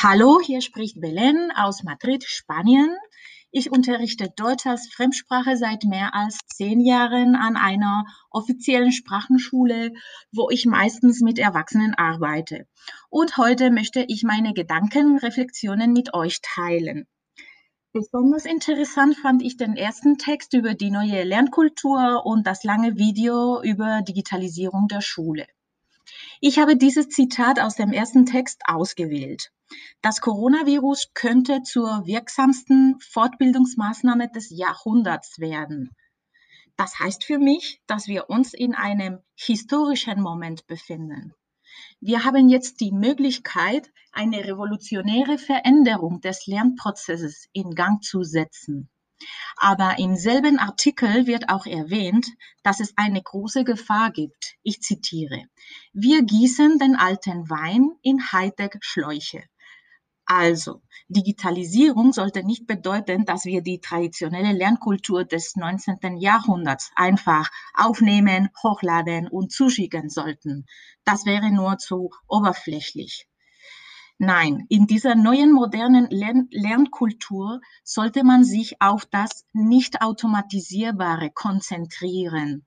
Hallo, hier spricht Belen aus Madrid, Spanien. Ich unterrichte Deutsch als Fremdsprache seit mehr als zehn Jahren an einer offiziellen Sprachenschule, wo ich meistens mit Erwachsenen arbeite. Und heute möchte ich meine Gedanken, Reflexionen mit euch teilen. Besonders interessant fand ich den ersten Text über die neue Lernkultur und das lange Video über Digitalisierung der Schule. Ich habe dieses Zitat aus dem ersten Text ausgewählt. Das Coronavirus könnte zur wirksamsten Fortbildungsmaßnahme des Jahrhunderts werden. Das heißt für mich, dass wir uns in einem historischen Moment befinden. Wir haben jetzt die Möglichkeit, eine revolutionäre Veränderung des Lernprozesses in Gang zu setzen. Aber im selben Artikel wird auch erwähnt, dass es eine große Gefahr gibt. Ich zitiere. Wir gießen den alten Wein in Hightech-Schläuche. Also, Digitalisierung sollte nicht bedeuten, dass wir die traditionelle Lernkultur des 19. Jahrhunderts einfach aufnehmen, hochladen und zuschicken sollten. Das wäre nur zu oberflächlich. Nein, in dieser neuen modernen Lern Lernkultur sollte man sich auf das nicht automatisierbare konzentrieren.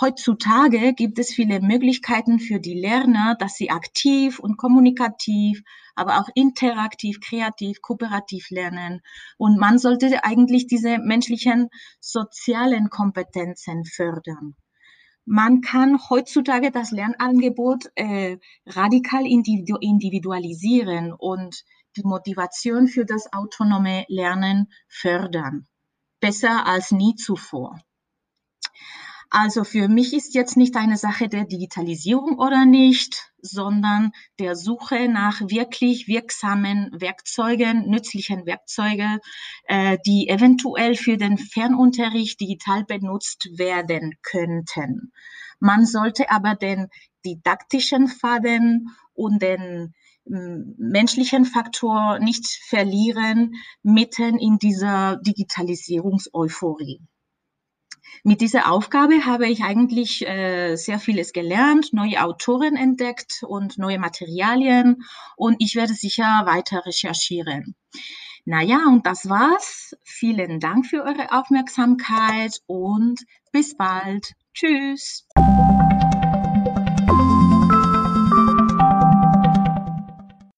Heutzutage gibt es viele Möglichkeiten für die Lerner, dass sie aktiv und kommunikativ, aber auch interaktiv, kreativ, kooperativ lernen. Und man sollte eigentlich diese menschlichen sozialen Kompetenzen fördern. Man kann heutzutage das Lernangebot äh, radikal individualisieren und die Motivation für das autonome Lernen fördern. Besser als nie zuvor. Also für mich ist jetzt nicht eine Sache der Digitalisierung oder nicht, sondern der Suche nach wirklich wirksamen Werkzeugen, nützlichen Werkzeugen, äh, die eventuell für den Fernunterricht digital benutzt werden könnten. Man sollte aber den didaktischen Faden und den menschlichen Faktor nicht verlieren mitten in dieser Digitalisierungseuphorie. Mit dieser Aufgabe habe ich eigentlich äh, sehr vieles gelernt, neue Autoren entdeckt und neue Materialien und ich werde sicher weiter recherchieren. Naja, und das war's. Vielen Dank für eure Aufmerksamkeit und bis bald. Tschüss.